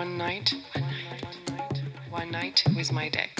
one night, one night, one night, with my Dex.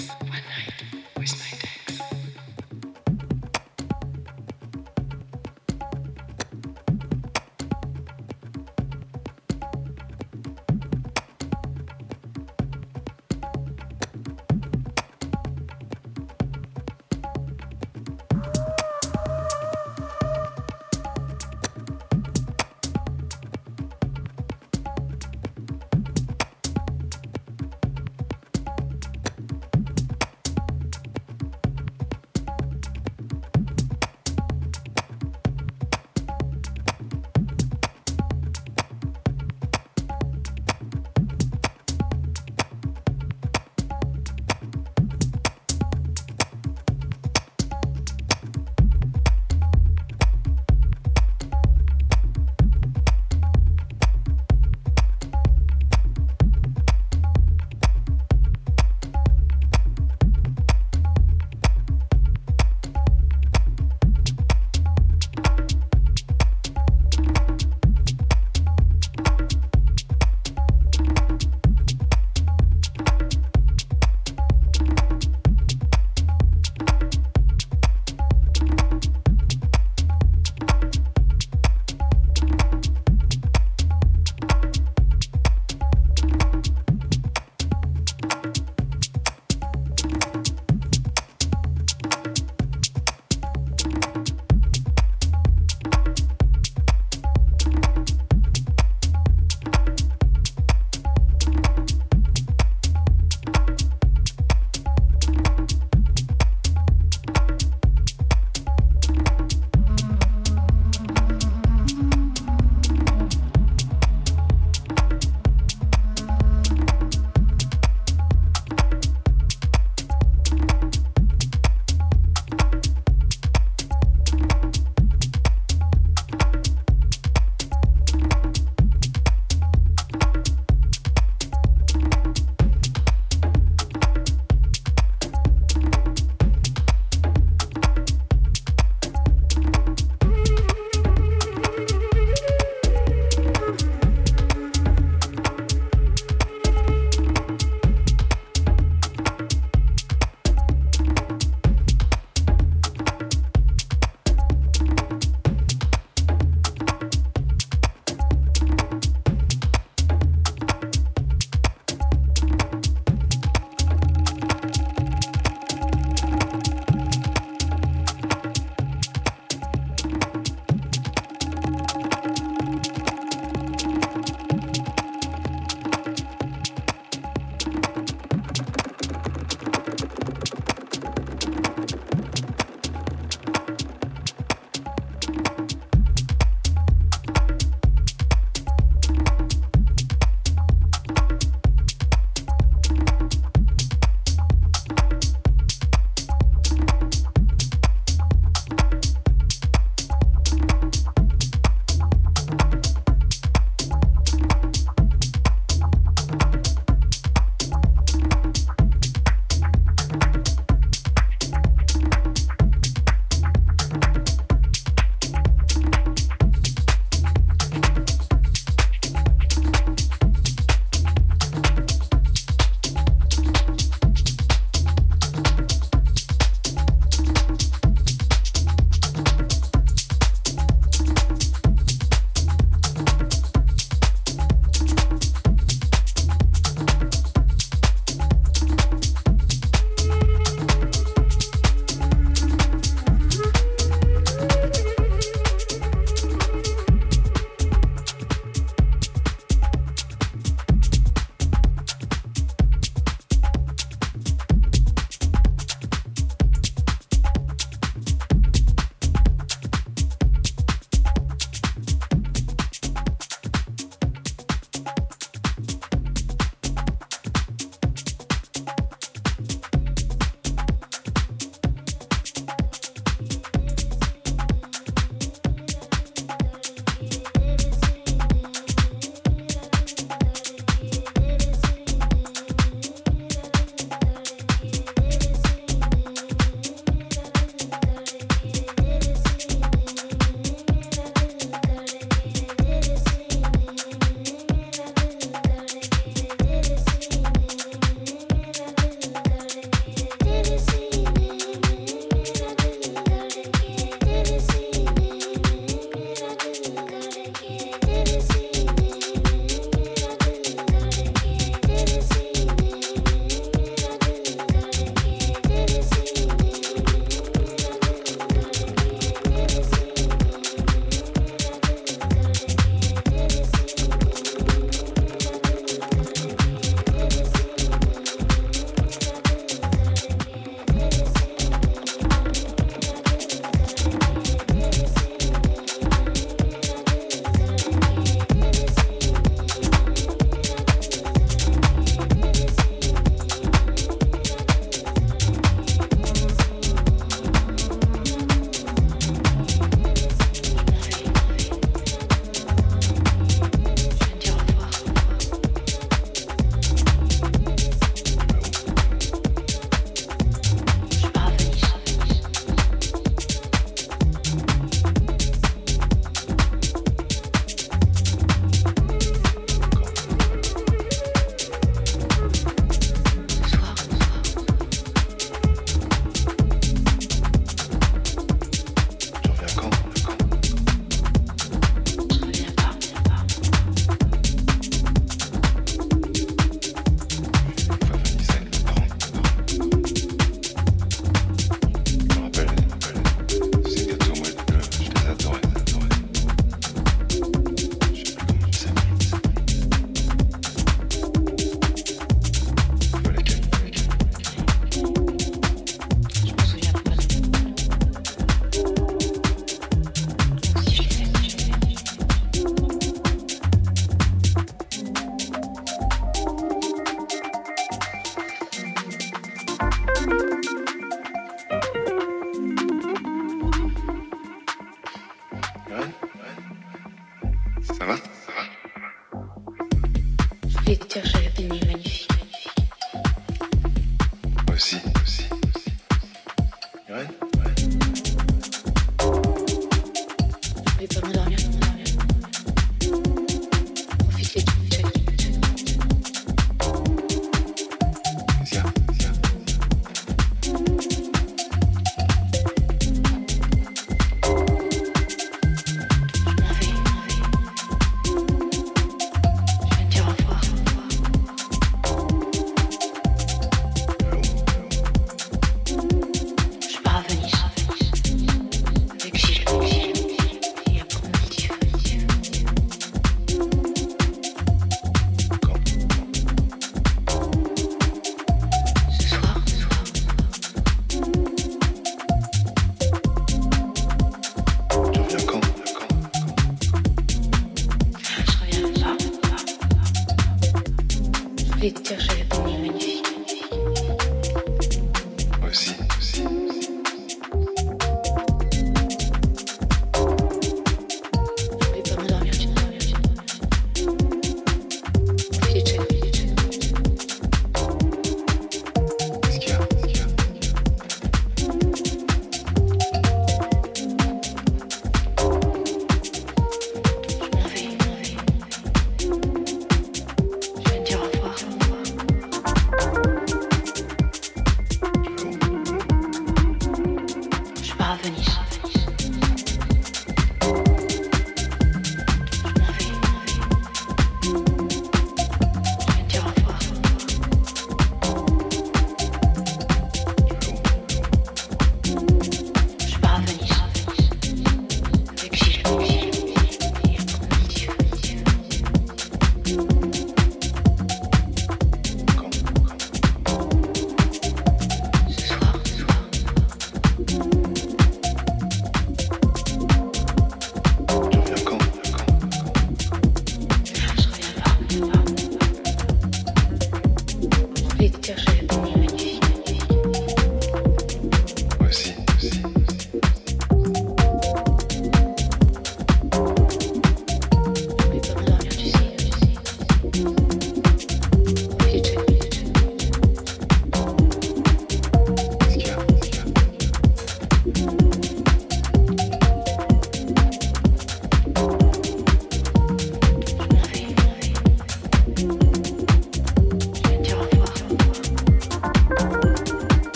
rein.